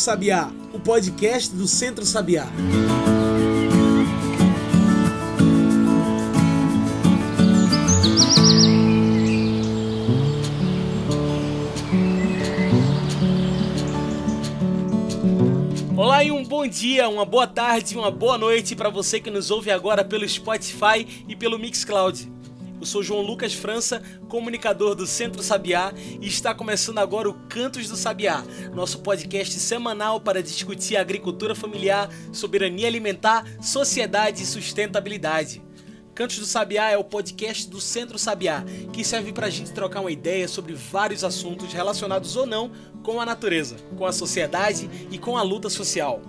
Sabiá, o podcast do Centro Sabiá. Olá e um bom dia, uma boa tarde, uma boa noite para você que nos ouve agora pelo Spotify e pelo Mixcloud. Eu sou João Lucas França, comunicador do Centro Sabiá, e está começando agora o Cantos do Sabiá, nosso podcast semanal para discutir agricultura familiar, soberania alimentar, sociedade e sustentabilidade. Cantos do Sabiá é o podcast do Centro Sabiá, que serve para a gente trocar uma ideia sobre vários assuntos relacionados ou não com a natureza, com a sociedade e com a luta social.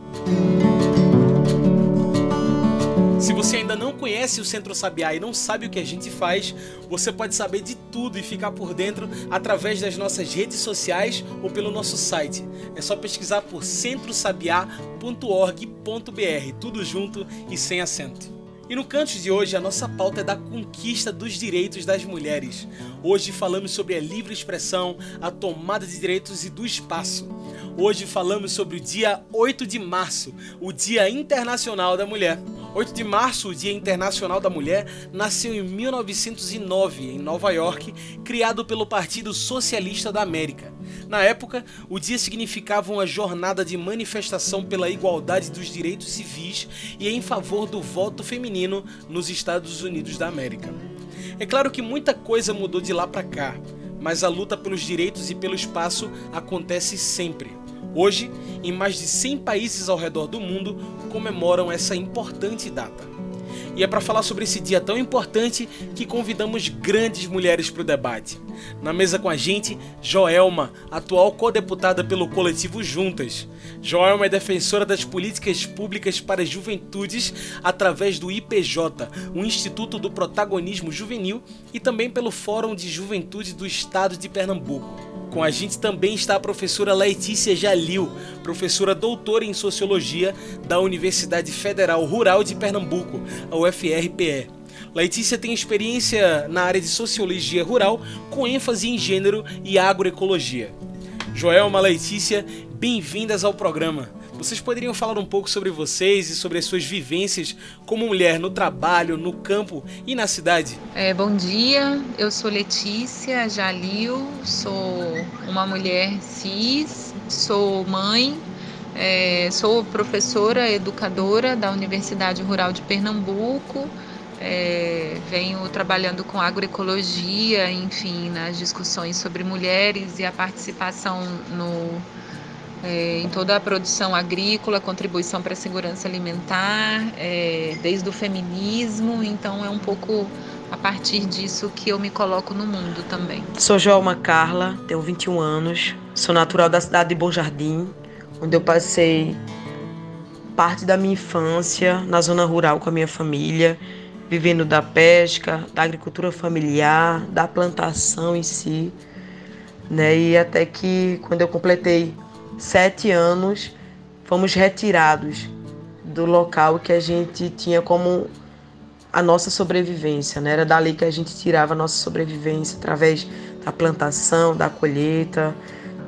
Se você ainda não conhece o Centro Sabiá e não sabe o que a gente faz, você pode saber de tudo e ficar por dentro através das nossas redes sociais ou pelo nosso site. É só pesquisar por centrosabiá.org.br, tudo junto e sem acento. E no canto de hoje, a nossa pauta é da conquista dos direitos das mulheres. Hoje falamos sobre a livre expressão, a tomada de direitos e do espaço. Hoje falamos sobre o dia 8 de março, o Dia Internacional da Mulher. 8 de março, o Dia Internacional da Mulher, nasceu em 1909, em Nova York, criado pelo Partido Socialista da América. Na época, o dia significava uma jornada de manifestação pela igualdade dos direitos civis e em favor do voto feminino nos Estados Unidos da América. É claro que muita coisa mudou de lá para cá, mas a luta pelos direitos e pelo espaço acontece sempre. Hoje, em mais de 100 países ao redor do mundo, comemoram essa importante data. E é para falar sobre esse dia tão importante que convidamos grandes mulheres para o debate. Na mesa com a gente, Joelma, atual co-deputada pelo coletivo Juntas. Joelma é defensora das políticas públicas para juventudes através do IPJ, o Instituto do Protagonismo Juvenil, e também pelo Fórum de Juventude do Estado de Pernambuco. Com a gente também está a professora Letícia Jalil, professora doutora em Sociologia da Universidade Federal Rural de Pernambuco, a UFRPE. Letícia tem experiência na área de Sociologia Rural, com ênfase em gênero e agroecologia. Joelma Letícia, bem-vindas ao programa. Vocês poderiam falar um pouco sobre vocês e sobre as suas vivências como mulher no trabalho, no campo e na cidade? É, bom dia, eu sou Letícia Jalil, sou uma mulher cis, sou mãe, é, sou professora educadora da Universidade Rural de Pernambuco. É, venho trabalhando com agroecologia, enfim, nas discussões sobre mulheres e a participação no é, em toda a produção agrícola, contribuição para a segurança alimentar, é, desde o feminismo, então é um pouco a partir disso que eu me coloco no mundo também. Sou Joelma Carla, tenho 21 anos, sou natural da cidade de Bom Jardim, onde eu passei parte da minha infância na zona rural com a minha família, vivendo da pesca, da agricultura familiar, da plantação em si, né? E até que quando eu completei sete anos, fomos retirados do local que a gente tinha como a nossa sobrevivência, né? Era dali que a gente tirava a nossa sobrevivência através da plantação, da colheita,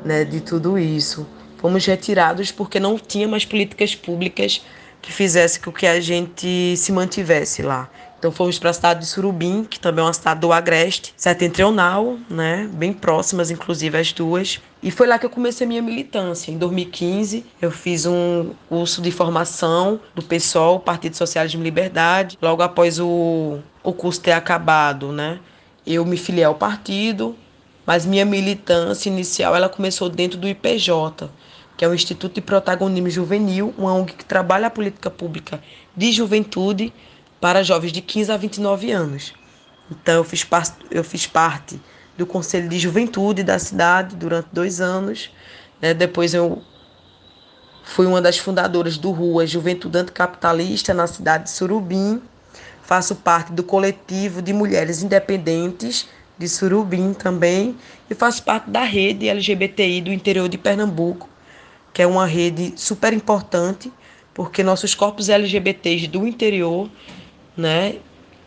né? De tudo isso. Fomos retirados porque não tinha mais políticas públicas que fizesse com que a gente se mantivesse lá. Então fomos para a cidade de Surubim, que também é uma cidade do Agreste, setentrional, né, bem próximas inclusive as duas. E foi lá que eu comecei a minha militância. Em 2015, eu fiz um curso de formação do PSOL, Partido Socialismo e Liberdade. Logo após o, o curso ter acabado, né, eu me filiei ao partido, mas minha militância inicial ela começou dentro do IPJ, que é o Instituto de Protagonismo Juvenil, uma ONG que trabalha a política pública de juventude para jovens de 15 a 29 anos. Então, eu fiz, par eu fiz parte do Conselho de Juventude da cidade durante dois anos. Né? Depois, eu fui uma das fundadoras do Rua Juventude Anticapitalista na cidade de Surubim. Faço parte do coletivo de mulheres independentes de Surubim também. E faço parte da rede LGBTI do interior de Pernambuco, que é uma rede super importante, porque nossos corpos LGBTs do interior né?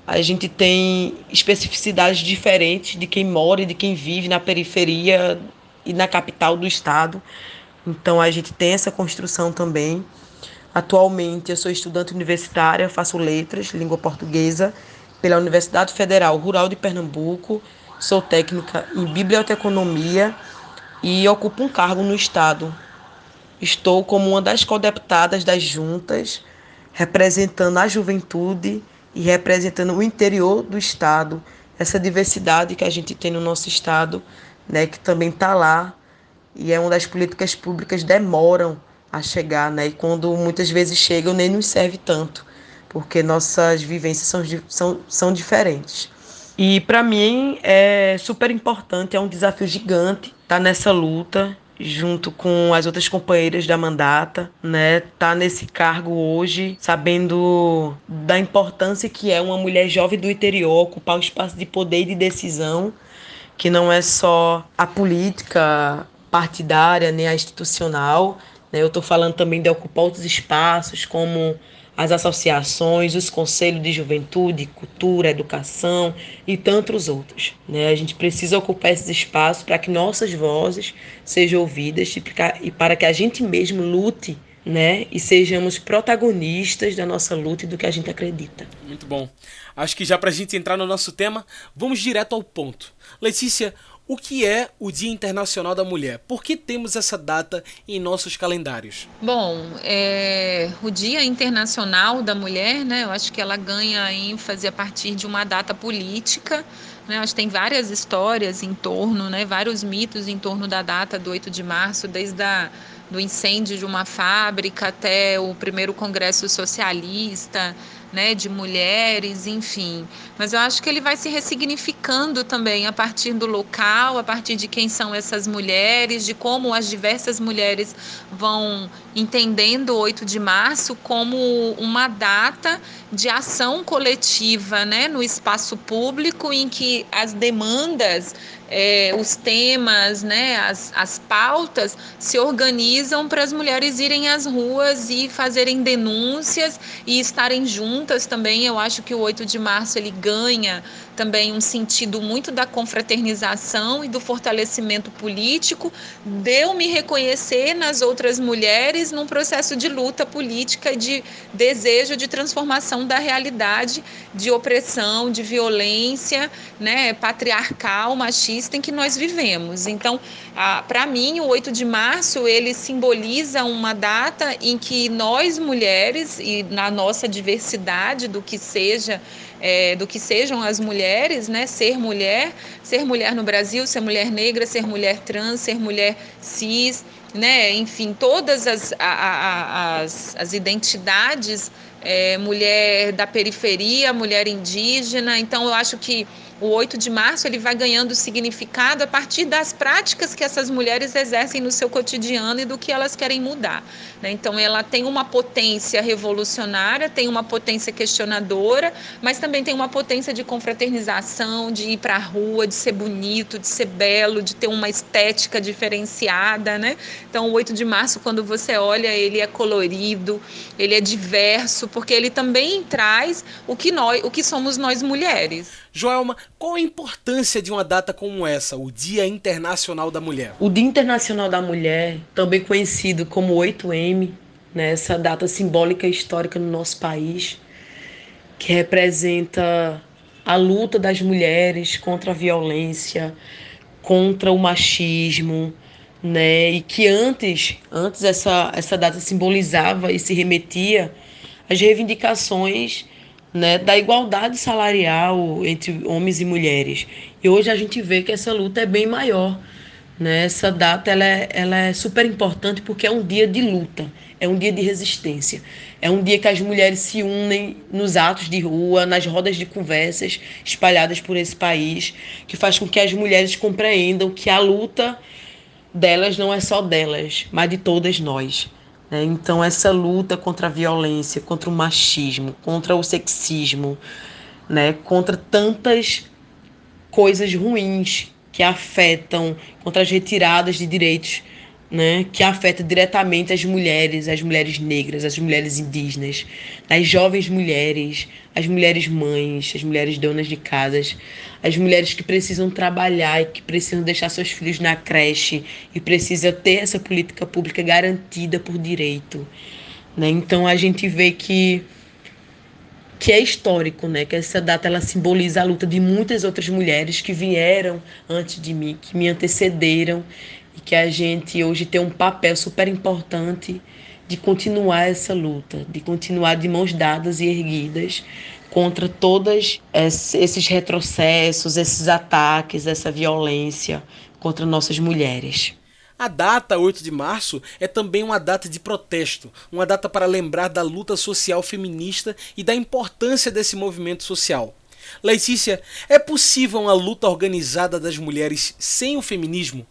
A gente tem especificidades diferentes de quem mora e de quem vive na periferia e na capital do estado, Então a gente tem essa construção também. Atualmente eu sou estudante universitária, faço letras, língua portuguesa, pela Universidade Federal Rural de Pernambuco. Sou técnica em biblioteconomia e ocupo um cargo no Estado. Estou como uma das co-deputadas das juntas, representando a juventude e representando o interior do Estado, essa diversidade que a gente tem no nosso Estado, né, que também está lá e é uma das políticas públicas demoram a chegar, né? E quando muitas vezes chegam, nem nos serve tanto, porque nossas vivências são, são, são diferentes. E para mim é super importante, é um desafio gigante estar tá nessa luta junto com as outras companheiras da mandata, né? Tá nesse cargo hoje, sabendo da importância que é uma mulher jovem do interior ocupar o espaço de poder e de decisão, que não é só a política partidária nem a institucional. Né? Eu estou falando também de ocupar outros espaços, como as associações, os conselhos de juventude, cultura, educação e tantos outros. Né? A gente precisa ocupar esses espaços para que nossas vozes sejam ouvidas e para que a gente mesmo lute né? E sejamos protagonistas da nossa luta e do que a gente acredita. Muito bom. Acho que já para a gente entrar no nosso tema, vamos direto ao ponto. Letícia, o que é o Dia Internacional da Mulher? Por que temos essa data em nossos calendários? Bom, é, o Dia Internacional da Mulher, né, eu acho que ela ganha ênfase a partir de uma data política. Né, acho que tem várias histórias em torno, né, vários mitos em torno da data do 8 de março, desde a do incêndio de uma fábrica até o primeiro congresso socialista, né, de mulheres, enfim. Mas eu acho que ele vai se ressignificando também a partir do local, a partir de quem são essas mulheres, de como as diversas mulheres vão entendendo o 8 de março como uma data de ação coletiva, né, no espaço público em que as demandas é, os temas, né, as, as pautas se organizam para as mulheres irem às ruas e fazerem denúncias e estarem juntas também. Eu acho que o 8 de março ele ganha também um sentido muito da confraternização e do fortalecimento político, deu me reconhecer nas outras mulheres num processo de luta política de desejo de transformação da realidade de opressão, de violência, né, patriarcal, machista em que nós vivemos. Então, para mim, o 8 de março ele simboliza uma data em que nós mulheres e na nossa diversidade do que seja é, do que sejam as mulheres, né? Ser mulher, ser mulher no Brasil, ser mulher negra, ser mulher trans, ser mulher cis, né? Enfim, todas as, a, a, as, as identidades, é, mulher da periferia, mulher indígena. Então, eu acho que o 8 de março ele vai ganhando significado a partir das práticas que essas mulheres exercem no seu cotidiano e do que elas querem mudar. Né? Então, ela tem uma potência revolucionária, tem uma potência questionadora, mas também tem uma potência de confraternização, de ir para a rua, de ser bonito, de ser belo, de ter uma estética diferenciada. Né? Então, o 8 de março, quando você olha, ele é colorido, ele é diverso, porque ele também traz o que, nós, o que somos nós mulheres. Joelma, qual a importância de uma data como essa, o Dia Internacional da Mulher? O Dia Internacional da Mulher, também conhecido como 8M, né, essa data simbólica e histórica no nosso país, que representa a luta das mulheres contra a violência, contra o machismo, né? E que antes, antes essa essa data simbolizava e se remetia às reivindicações né, da igualdade salarial entre homens e mulheres. E hoje a gente vê que essa luta é bem maior. Né? Essa data ela é, ela é super importante porque é um dia de luta, é um dia de resistência. É um dia que as mulheres se unem nos atos de rua, nas rodas de conversas espalhadas por esse país, que faz com que as mulheres compreendam que a luta delas não é só delas, mas de todas nós. Né? Então, essa luta contra a violência, contra o machismo, contra o sexismo, né? contra tantas coisas ruins que afetam, contra as retiradas de direitos né, que afeta diretamente as mulheres, as mulheres negras, as mulheres indígenas, as jovens mulheres, as mulheres mães, as mulheres donas de casas, as mulheres que precisam trabalhar e que precisam deixar seus filhos na creche e precisa ter essa política pública garantida por direito. Né? Então a gente vê que que é histórico, né? Que essa data ela simboliza a luta de muitas outras mulheres que vieram antes de mim, que me antecederam e que a gente hoje tem um papel super importante de continuar essa luta, de continuar de mãos dadas e erguidas contra todos esses retrocessos, esses ataques, essa violência contra nossas mulheres. A data 8 de março é também uma data de protesto, uma data para lembrar da luta social feminista e da importância desse movimento social. Letícia, é possível uma luta organizada das mulheres sem o feminismo?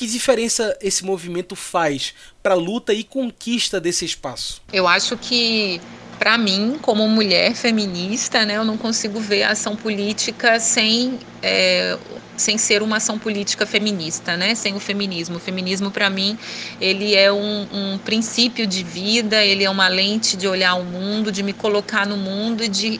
Que diferença esse movimento faz para a luta e conquista desse espaço? Eu acho que para mim, como mulher feminista, né, eu não consigo ver a ação política sem, é, sem ser uma ação política feminista, né, sem o feminismo. O feminismo, para mim, ele é um, um, princípio de vida, ele é uma lente de olhar o mundo, de me colocar no mundo e de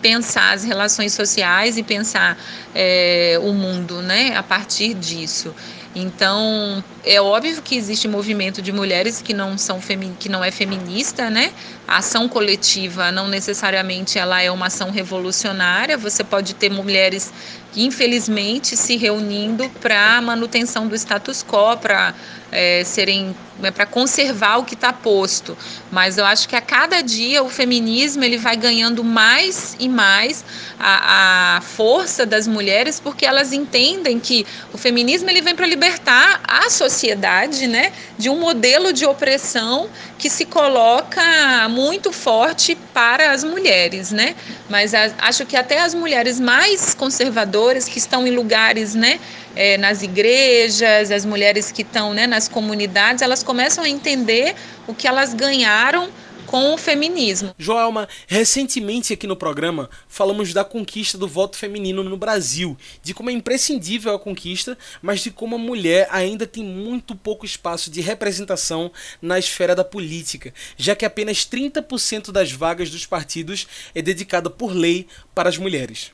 pensar as relações sociais e pensar é, o mundo né, a partir disso. Então, é óbvio que existe movimento de mulheres que não são que não é feminista, né? A ação coletiva não necessariamente ela é uma ação revolucionária. Você pode ter mulheres infelizmente se reunindo para manutenção do status quo, para é, serem é, para conservar o que está posto. Mas eu acho que a cada dia o feminismo ele vai ganhando mais e mais a, a força das mulheres, porque elas entendem que o feminismo ele vem para libertar a sociedade, né, de um modelo de opressão que se coloca muito forte para as mulheres, né? Mas a, acho que até as mulheres mais conservadoras que estão em lugares, né, é, nas igrejas, as mulheres que estão, né, nas comunidades, elas começam a entender o que elas ganharam com o feminismo. Joelma, recentemente aqui no programa falamos da conquista do voto feminino no Brasil, de como é imprescindível a conquista, mas de como a mulher ainda tem muito pouco espaço de representação na esfera da política, já que apenas 30% das vagas dos partidos é dedicada por lei para as mulheres.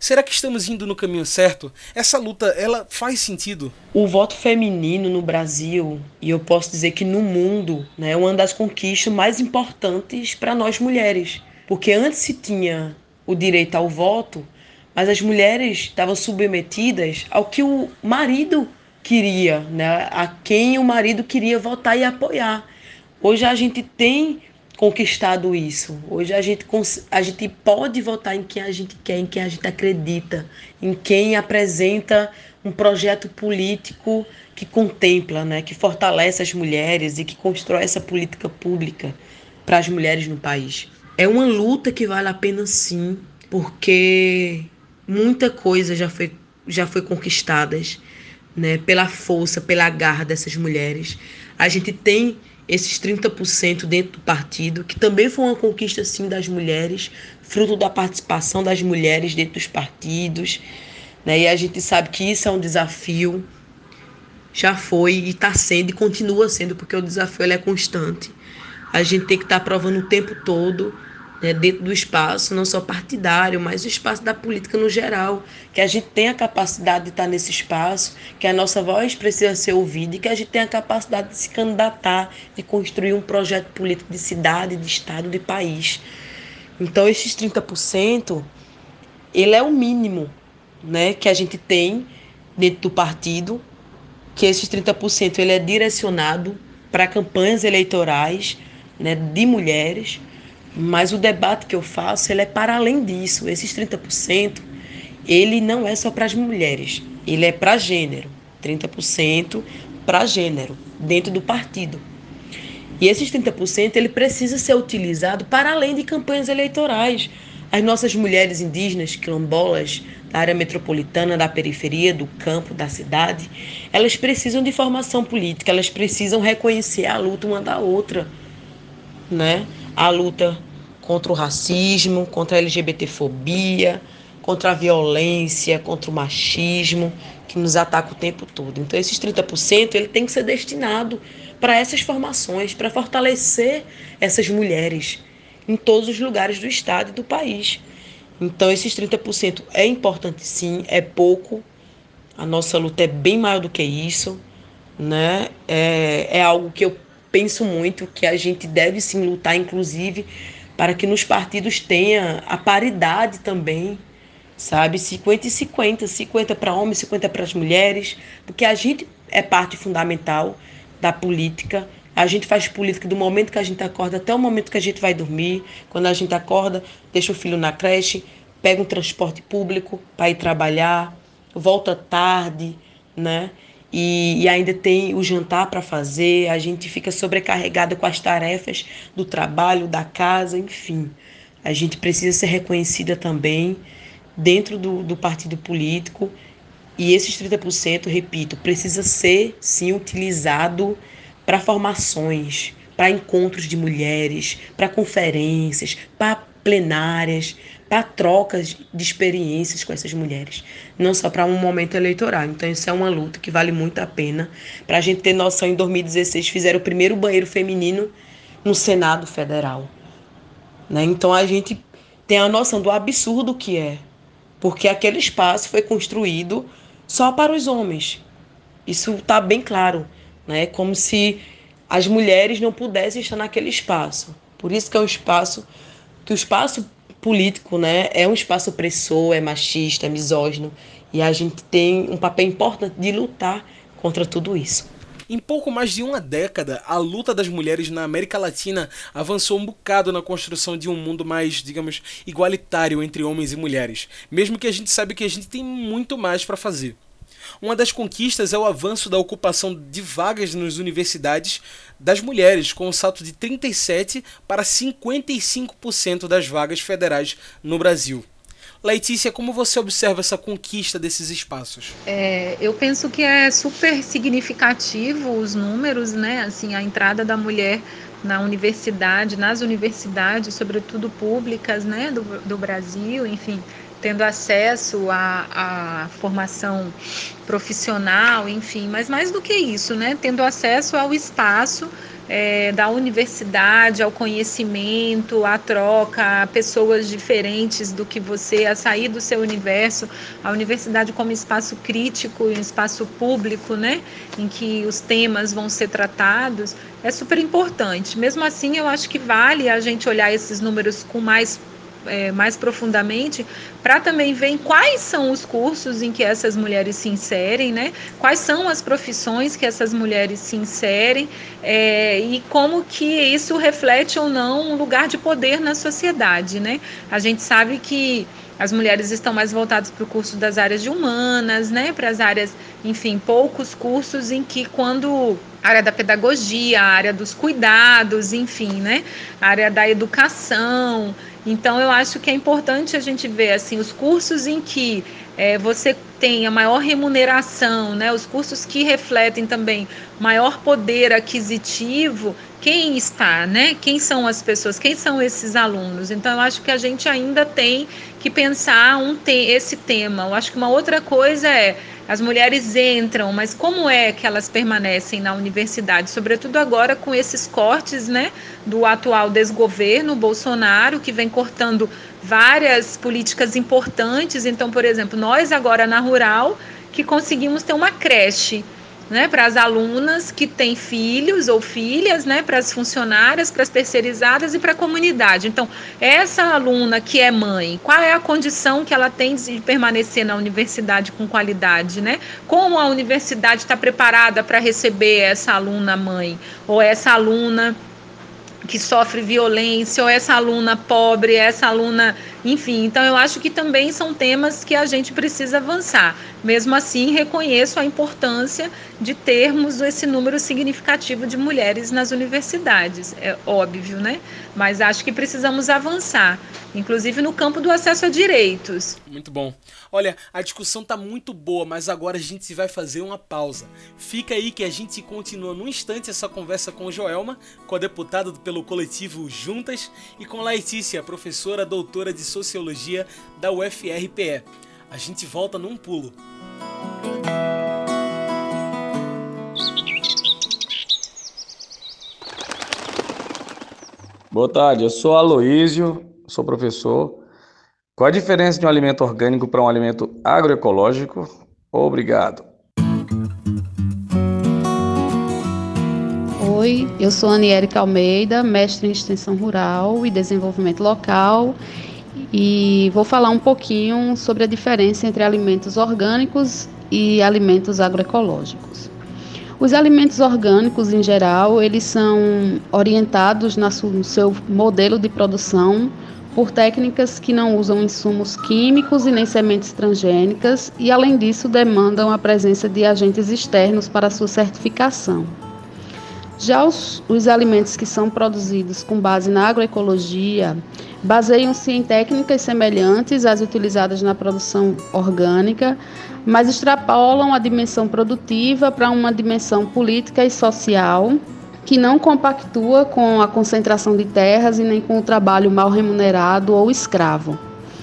Será que estamos indo no caminho certo? Essa luta, ela faz sentido? O voto feminino no Brasil, e eu posso dizer que no mundo, né, é uma das conquistas mais importantes para nós mulheres. Porque antes se tinha o direito ao voto, mas as mulheres estavam submetidas ao que o marido queria, né, a quem o marido queria votar e apoiar. Hoje a gente tem conquistado isso. Hoje a gente, a gente pode votar em quem a gente quer, em quem a gente acredita, em quem apresenta um projeto político que contempla, né, que fortalece as mulheres e que constrói essa política pública para as mulheres no país. É uma luta que vale a pena sim, porque muita coisa já foi, já foi conquistadas né, pela força, pela garra dessas mulheres. A gente tem esses 30% dentro do partido, que também foi uma conquista sim das mulheres, fruto da participação das mulheres dentro dos partidos. Né? E a gente sabe que isso é um desafio, já foi e está sendo e continua sendo, porque o desafio é constante. A gente tem que estar tá provando o tempo todo né, dentro do espaço, não só partidário, mas o espaço da política no geral, que a gente tem a capacidade de estar nesse espaço, que a nossa voz precisa ser ouvida e que a gente tem a capacidade de se candidatar, de construir um projeto político de cidade, de estado, de país. Então, esses 30%, ele é o mínimo né, que a gente tem dentro do partido, que esses 30% ele é direcionado para campanhas eleitorais né, de mulheres, mas o debate que eu faço, ele é para além disso. Esses 30%, ele não é só para as mulheres, ele é para gênero. 30% para gênero, dentro do partido. E esses 30% ele precisa ser utilizado para além de campanhas eleitorais. As nossas mulheres indígenas, quilombolas, da área metropolitana, da periferia, do campo, da cidade, elas precisam de formação política, elas precisam reconhecer a luta uma da outra, né? A luta contra o racismo, contra a LGBTfobia, contra a violência, contra o machismo, que nos ataca o tempo todo. Então esses 30% ele tem que ser destinado para essas formações, para fortalecer essas mulheres em todos os lugares do estado e do país. Então esses 30% é importante sim, é pouco. A nossa luta é bem maior do que isso, né? É, é algo que eu penso muito que a gente deve sim lutar, inclusive, para que nos partidos tenha a paridade também sabe? 50 e 50, 50 para homens, 50 para as mulheres, porque a gente é parte fundamental da política. A gente faz política do momento que a gente acorda até o momento que a gente vai dormir. Quando a gente acorda, deixa o filho na creche, pega um transporte público para ir trabalhar, volta tarde, né? E, e ainda tem o jantar para fazer, a gente fica sobrecarregada com as tarefas do trabalho, da casa, enfim. A gente precisa ser reconhecida também dentro do, do partido político. E esses 30%, repito, precisa ser sim utilizado para formações, para encontros de mulheres, para conferências, para plenárias, para trocas de experiências com essas mulheres, não só para um momento eleitoral. Então, isso é uma luta que vale muito a pena. Para a gente ter noção, em 2016 fizeram o primeiro banheiro feminino no Senado Federal. Né? Então, a gente tem a noção do absurdo que é porque aquele espaço foi construído só para os homens. Isso está bem claro, né? Como se as mulheres não pudessem estar naquele espaço. Por isso que é um espaço que o espaço político, né, é um espaço opressor, é machista, é misógino, e a gente tem um papel importante de lutar contra tudo isso. Em pouco mais de uma década, a luta das mulheres na América Latina avançou um bocado na construção de um mundo mais, digamos, igualitário entre homens e mulheres, mesmo que a gente saiba que a gente tem muito mais para fazer. Uma das conquistas é o avanço da ocupação de vagas nas universidades das mulheres, com o um salto de 37% para 55% das vagas federais no Brasil. Letícia, como você observa essa conquista desses espaços? É, eu penso que é super significativo os números, né? Assim, a entrada da mulher na universidade, nas universidades, sobretudo públicas, né, do, do Brasil, enfim, tendo acesso à, à formação profissional, enfim, mas mais do que isso, né, tendo acesso ao espaço é, da universidade ao conhecimento, à troca, a pessoas diferentes do que você, a sair do seu universo, a universidade como espaço crítico, um espaço público, né, em que os temas vão ser tratados, é super importante. Mesmo assim, eu acho que vale a gente olhar esses números com mais é, mais profundamente para também ver quais são os cursos em que essas mulheres se inserem, né? Quais são as profissões que essas mulheres se inserem é, e como que isso reflete ou não um lugar de poder na sociedade, né? A gente sabe que as mulheres estão mais voltadas para o curso das áreas de humanas, né? Para as áreas, enfim, poucos cursos em que quando a área da pedagogia, a área dos cuidados, enfim, né? A área da educação, então, eu acho que é importante a gente ver assim os cursos em que é, você tem a maior remuneração, né, os cursos que refletem também maior poder aquisitivo, quem está, né? Quem são as pessoas, quem são esses alunos? Então, eu acho que a gente ainda tem que pensar um te esse tema. Eu acho que uma outra coisa é as mulheres entram, mas como é que elas permanecem na universidade? Sobretudo agora com esses cortes né, do atual desgoverno Bolsonaro, que vem cortando várias políticas importantes. Então, por exemplo, nós agora na Rural, que conseguimos ter uma creche né, para as alunas que têm filhos ou filhas, né, para as funcionárias, para as terceirizadas e para a comunidade. Então, essa aluna que é mãe, qual é a condição que ela tem de permanecer na universidade com qualidade, né? Como a universidade está preparada para receber essa aluna mãe ou essa aluna que sofre violência, ou essa aluna pobre, essa aluna, enfim. Então, eu acho que também são temas que a gente precisa avançar. Mesmo assim, reconheço a importância de termos esse número significativo de mulheres nas universidades, é óbvio, né? Mas acho que precisamos avançar, inclusive no campo do acesso a direitos. Muito bom. Olha, a discussão tá muito boa, mas agora a gente vai fazer uma pausa. Fica aí que a gente continua no instante essa conversa com Joelma, com a deputada pelo coletivo Juntas, e com Letícia, professora doutora de Sociologia da UFRPE. A gente volta num pulo. Boa tarde, eu sou Aloísio, sou professor. Qual a diferença de um alimento orgânico para um alimento agroecológico? Obrigado. Oi, eu sou Aniele Almeida, mestre em Extensão Rural e Desenvolvimento Local e vou falar um pouquinho sobre a diferença entre alimentos orgânicos e alimentos agroecológicos. Os alimentos orgânicos, em geral, eles são orientados no seu modelo de produção por técnicas que não usam insumos químicos e nem sementes transgênicas e, além disso, demandam a presença de agentes externos para sua certificação. Já os, os alimentos que são produzidos com base na agroecologia baseiam-se em técnicas semelhantes às utilizadas na produção orgânica, mas extrapolam a dimensão produtiva para uma dimensão política e social que não compactua com a concentração de terras e nem com o trabalho mal remunerado ou escravo.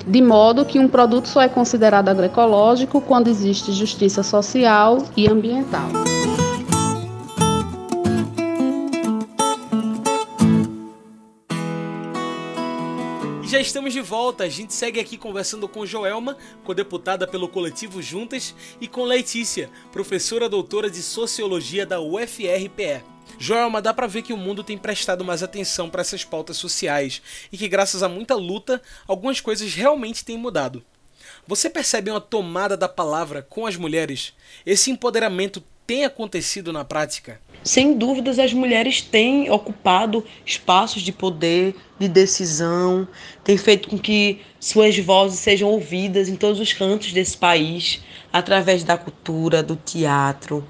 De modo que um produto só é considerado agroecológico quando existe justiça social e ambiental. Já estamos de volta. A gente segue aqui conversando com Joelma, co-deputada pelo coletivo Juntas, e com Letícia, professora doutora de Sociologia da UFRPE. Joelma, dá para ver que o mundo tem prestado mais atenção para essas pautas sociais e que, graças a muita luta, algumas coisas realmente têm mudado. Você percebe uma tomada da palavra com as mulheres? Esse empoderamento tem acontecido na prática? Sem dúvidas, as mulheres têm ocupado espaços de poder, de decisão, têm feito com que suas vozes sejam ouvidas em todos os cantos desse país, através da cultura, do teatro,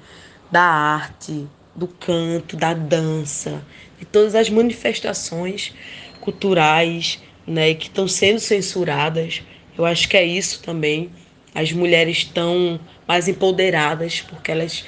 da arte, do canto, da dança, de todas as manifestações culturais né, que estão sendo censuradas. Eu acho que é isso também. As mulheres estão mais empoderadas porque elas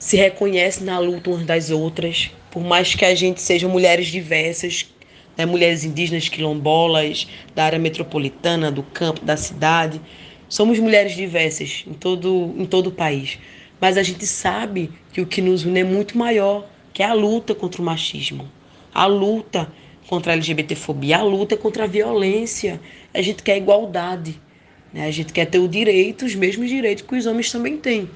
se reconhecem na luta umas das outras, por mais que a gente seja mulheres diversas, né, mulheres indígenas quilombolas, da área metropolitana, do campo, da cidade. Somos mulheres diversas em todo, em todo o país. Mas a gente sabe que o que nos une é muito maior, que é a luta contra o machismo, a luta contra a LGBTfobia, a luta contra a violência. A gente quer igualdade, né? a gente quer ter o direito, os mesmos direitos que os homens também têm.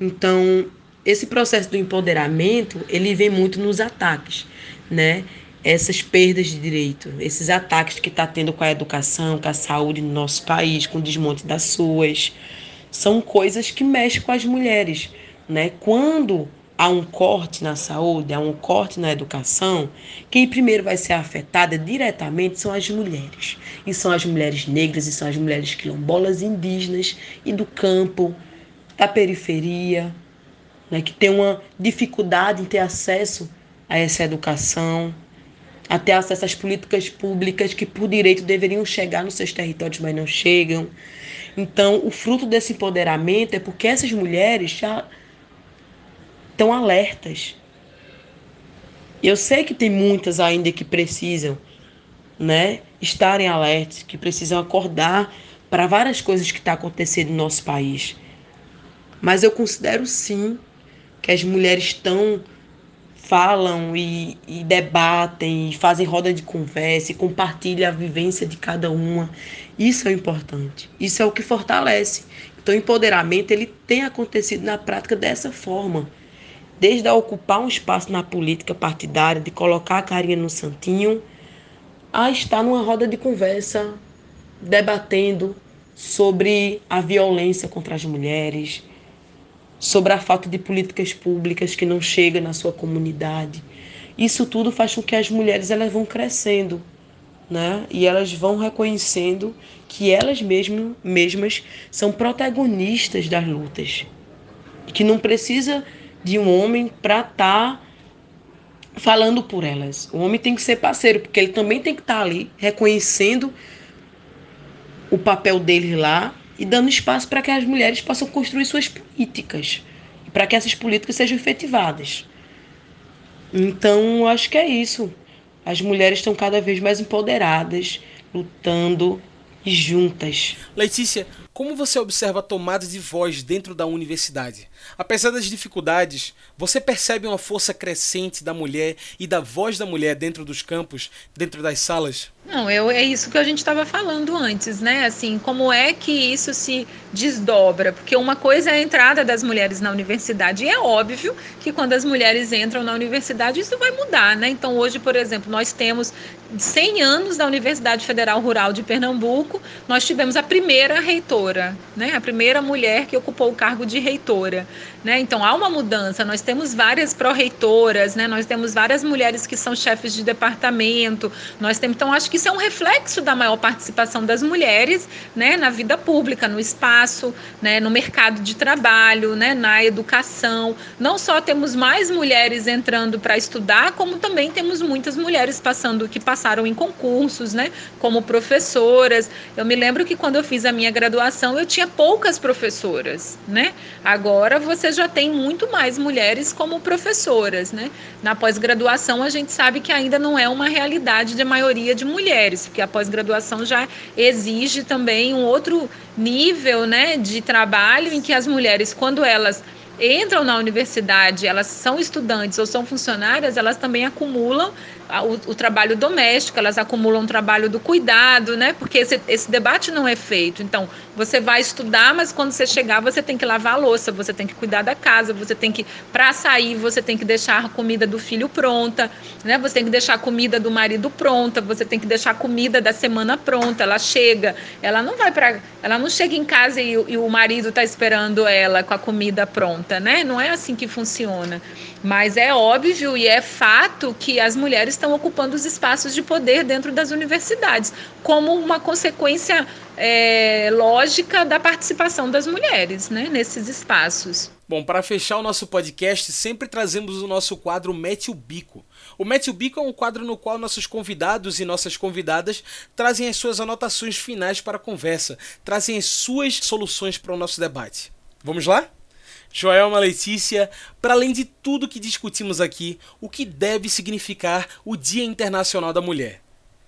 Então, esse processo do empoderamento, ele vem muito nos ataques, né? Essas perdas de direito, esses ataques que está tendo com a educação, com a saúde no nosso país, com o desmonte das suas, são coisas que mexem com as mulheres, né? Quando há um corte na saúde, há um corte na educação, quem primeiro vai ser afetada diretamente são as mulheres. E são as mulheres negras, e são as mulheres quilombolas, indígenas e do campo, da periferia, né, que tem uma dificuldade em ter acesso a essa educação, a ter acesso às políticas públicas que, por direito, deveriam chegar nos seus territórios, mas não chegam. Então, o fruto desse empoderamento é porque essas mulheres já estão alertas. Eu sei que tem muitas ainda que precisam, né, estarem alertas, que precisam acordar para várias coisas que estão tá acontecendo no nosso país. Mas eu considero sim que as mulheres estão falam e, e, debatem e fazem roda de conversa e compartilham a vivência de cada uma. Isso é importante. Isso é o que fortalece. Então, empoderamento ele tem acontecido na prática dessa forma. Desde a ocupar um espaço na política partidária, de colocar a carinha no santinho, a estar numa roda de conversa, debatendo sobre a violência contra as mulheres, sobre a falta de políticas públicas que não chega na sua comunidade. Isso tudo faz com que as mulheres elas vão crescendo, né? E elas vão reconhecendo que elas mesmas, mesmas são protagonistas das lutas. Que não precisa de um homem para estar tá falando por elas. O homem tem que ser parceiro, porque ele também tem que estar tá ali reconhecendo o papel dele lá e dando espaço para que as mulheres possam construir suas políticas e para que essas políticas sejam efetivadas. Então, acho que é isso. As mulheres estão cada vez mais empoderadas, lutando e juntas. Letícia, como você observa a tomada de voz dentro da universidade? Apesar das dificuldades, você percebe uma força crescente da mulher e da voz da mulher dentro dos campos, dentro das salas? Não, eu, é isso que a gente estava falando antes, né? Assim, como é que isso se desdobra? Porque uma coisa é a entrada das mulheres na universidade, e é óbvio que quando as mulheres entram na universidade, isso vai mudar, né? Então, hoje, por exemplo, nós temos 100 anos da Universidade Federal Rural de Pernambuco, nós tivemos a primeira reitora, né? A primeira mulher que ocupou o cargo de reitora. Né? Então há uma mudança. Nós temos várias pró-reitoras, né? nós temos várias mulheres que são chefes de departamento. Nós temos, então acho que isso é um reflexo da maior participação das mulheres, né? na vida pública, no espaço, né? no mercado de trabalho, né? na educação. Não só temos mais mulheres entrando para estudar, como também temos muitas mulheres passando que passaram em concursos, né? como professoras. Eu me lembro que quando eu fiz a minha graduação eu tinha poucas professoras, né? Agora você já tem muito mais mulheres como professoras, né? Na pós-graduação a gente sabe que ainda não é uma realidade de maioria de mulheres, porque a pós-graduação já exige também um outro nível, né, de trabalho em que as mulheres, quando elas entram na universidade, elas são estudantes ou são funcionárias, elas também acumulam o, o, trabalho doméstico, elas acumulam o trabalho do cuidado, né? Porque esse, esse debate não é feito. Então, você vai estudar, mas quando você chegar, você tem que lavar a louça, você tem que cuidar da casa, você tem que, para sair, você tem que deixar a comida do filho pronta, né? Você tem que deixar a comida do marido pronta, você tem que deixar a comida da semana pronta. Ela chega, ela não vai para, ela não chega em casa e, e o marido está esperando ela com a comida pronta, né? Não é assim que funciona. Mas é óbvio e é fato que as mulheres estão ocupando os espaços de poder dentro das universidades, como uma consequência é, lógica da participação das mulheres né, nesses espaços. Bom, para fechar o nosso podcast, sempre trazemos o nosso quadro Mete o Bico. O Mete o Bico é um quadro no qual nossos convidados e nossas convidadas trazem as suas anotações finais para a conversa, trazem as suas soluções para o nosso debate. Vamos lá? Joelma Letícia, para além de tudo que discutimos aqui, o que deve significar o Dia Internacional da Mulher?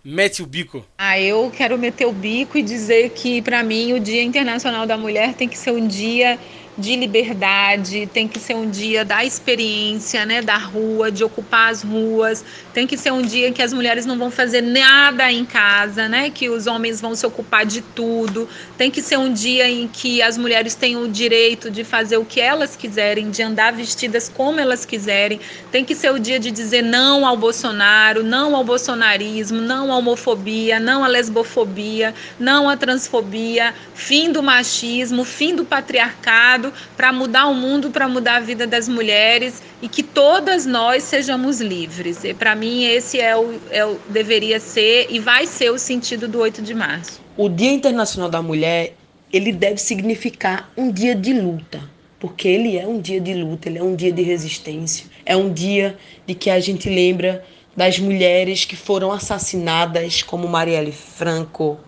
Mete o bico. Ah, eu quero meter o bico e dizer que, para mim, o Dia Internacional da Mulher tem que ser um dia de liberdade, tem que ser um dia da experiência, né, da rua, de ocupar as ruas, tem que ser um dia que as mulheres não vão fazer nada em casa, né, que os homens vão se ocupar de tudo, tem que ser um dia em que as mulheres têm o direito de fazer o que elas quiserem, de andar vestidas como elas quiserem, tem que ser o dia de dizer não ao Bolsonaro, não ao bolsonarismo, não à homofobia, não à lesbofobia, não à transfobia, fim do machismo, fim do patriarcado, para mudar o mundo, para mudar a vida das mulheres e que todas nós sejamos livres. E para mim esse é o, é o deveria ser e vai ser o sentido do 8 de março. O Dia Internacional da Mulher, ele deve significar um dia de luta, porque ele é um dia de luta, ele é um dia de resistência, é um dia de que a gente lembra das mulheres que foram assassinadas, como Marielle Franco,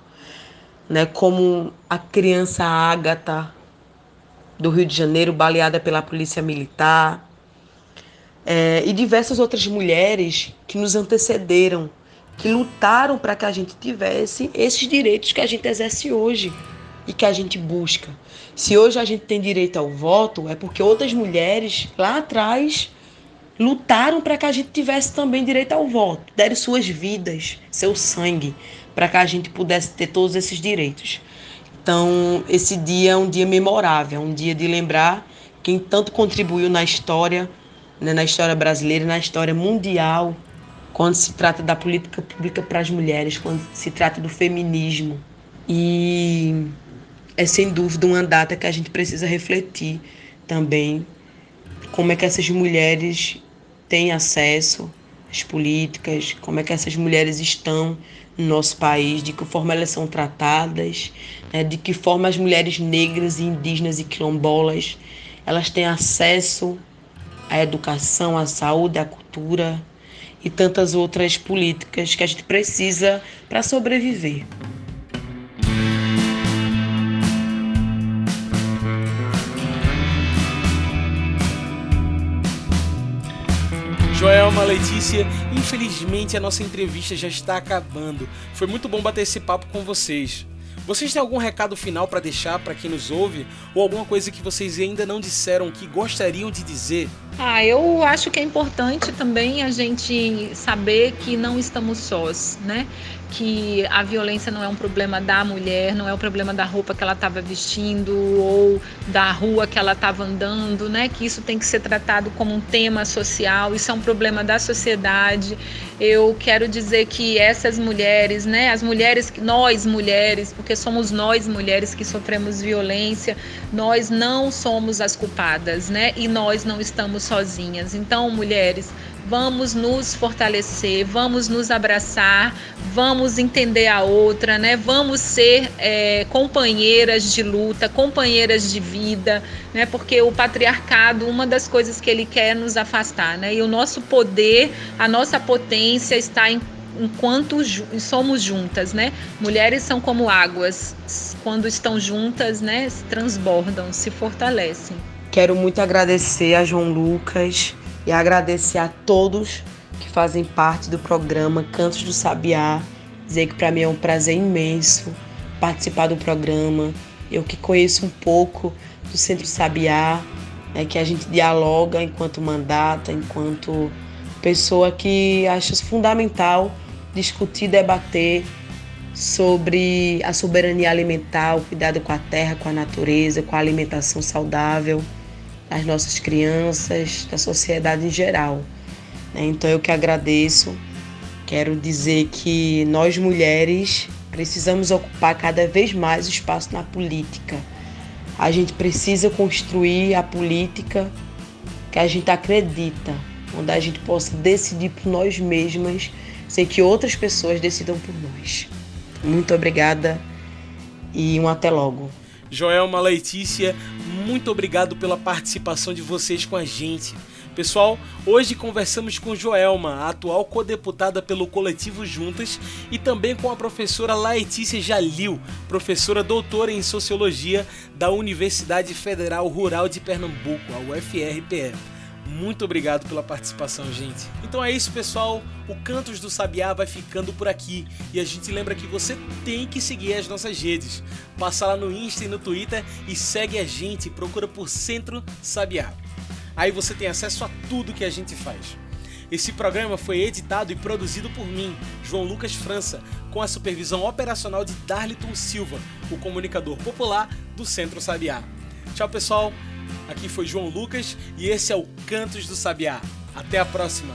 né, como a criança Ágata, do Rio de Janeiro, baleada pela polícia militar, é, e diversas outras mulheres que nos antecederam, que lutaram para que a gente tivesse esses direitos que a gente exerce hoje e que a gente busca. Se hoje a gente tem direito ao voto, é porque outras mulheres lá atrás lutaram para que a gente tivesse também direito ao voto, deram suas vidas, seu sangue, para que a gente pudesse ter todos esses direitos. Então, esse dia é um dia memorável, é um dia de lembrar quem tanto contribuiu na história, né, na história brasileira, na história mundial, quando se trata da política pública para as mulheres, quando se trata do feminismo. E é sem dúvida uma data que a gente precisa refletir também como é que essas mulheres têm acesso às políticas, como é que essas mulheres estão no nosso país, de que forma elas são tratadas, né, de que forma as mulheres negras, indígenas e quilombolas elas têm acesso à educação, à saúde, à cultura e tantas outras políticas que a gente precisa para sobreviver. Joelma, Letícia, infelizmente a nossa entrevista já está acabando. Foi muito bom bater esse papo com vocês. Vocês têm algum recado final para deixar para quem nos ouve ou alguma coisa que vocês ainda não disseram que gostariam de dizer? Ah, eu acho que é importante também a gente saber que não estamos sós, né? Que a violência não é um problema da mulher, não é um problema da roupa que ela estava vestindo ou da rua que ela estava andando, né? Que isso tem que ser tratado como um tema social, isso é um problema da sociedade. Eu quero dizer que essas mulheres, né? As mulheres, nós mulheres, porque somos nós mulheres que sofremos violência, nós não somos as culpadas, né? E nós não estamos sozinhas. Então, mulheres, vamos nos fortalecer, vamos nos abraçar, vamos entender a outra, né? Vamos ser é, companheiras de luta, companheiras de vida, né? Porque o patriarcado, uma das coisas que ele quer é nos afastar, né? E o nosso poder, a nossa potência está em enquanto somos juntas, né? Mulheres são como águas, quando estão juntas, né, transbordam, se fortalecem. Quero muito agradecer a João Lucas e agradecer a todos que fazem parte do programa Cantos do Sabiá. Dizer que para mim é um prazer imenso participar do programa. Eu que conheço um pouco do Centro Sabiá, é que a gente dialoga enquanto mandata, enquanto pessoa que acho fundamental discutir, debater sobre a soberania alimentar, o cuidado com a terra, com a natureza, com a alimentação saudável das nossas crianças, da sociedade em geral. Né? Então eu que agradeço, quero dizer que nós mulheres precisamos ocupar cada vez mais o espaço na política. A gente precisa construir a política que a gente acredita, onde a gente possa decidir por nós mesmas, sem que outras pessoas decidam por nós. Muito obrigada e um até logo. Joelma Letícia, muito obrigado pela participação de vocês com a gente. Pessoal, hoje conversamos com Joelma, a atual codeputada pelo coletivo Juntas, e também com a professora Laetícia Jalil, professora doutora em Sociologia da Universidade Federal Rural de Pernambuco, a UFRPE. Muito obrigado pela participação, gente. Então é isso, pessoal. O Cantos do Sabiá vai ficando por aqui. E a gente lembra que você tem que seguir as nossas redes. Passa lá no Insta e no Twitter e segue a gente. Procura por Centro Sabiá. Aí você tem acesso a tudo que a gente faz. Esse programa foi editado e produzido por mim, João Lucas França, com a supervisão operacional de Darliton Silva, o comunicador popular do Centro Sabiá. Tchau, pessoal. Aqui foi João Lucas e esse é o Cantos do Sabiá. Até a próxima!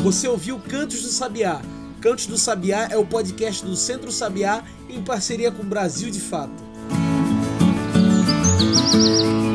Você ouviu Cantos do Sabiá. Cantos do Sabiá é o podcast do Centro Sabiá em parceria com Brasil de Fato. Música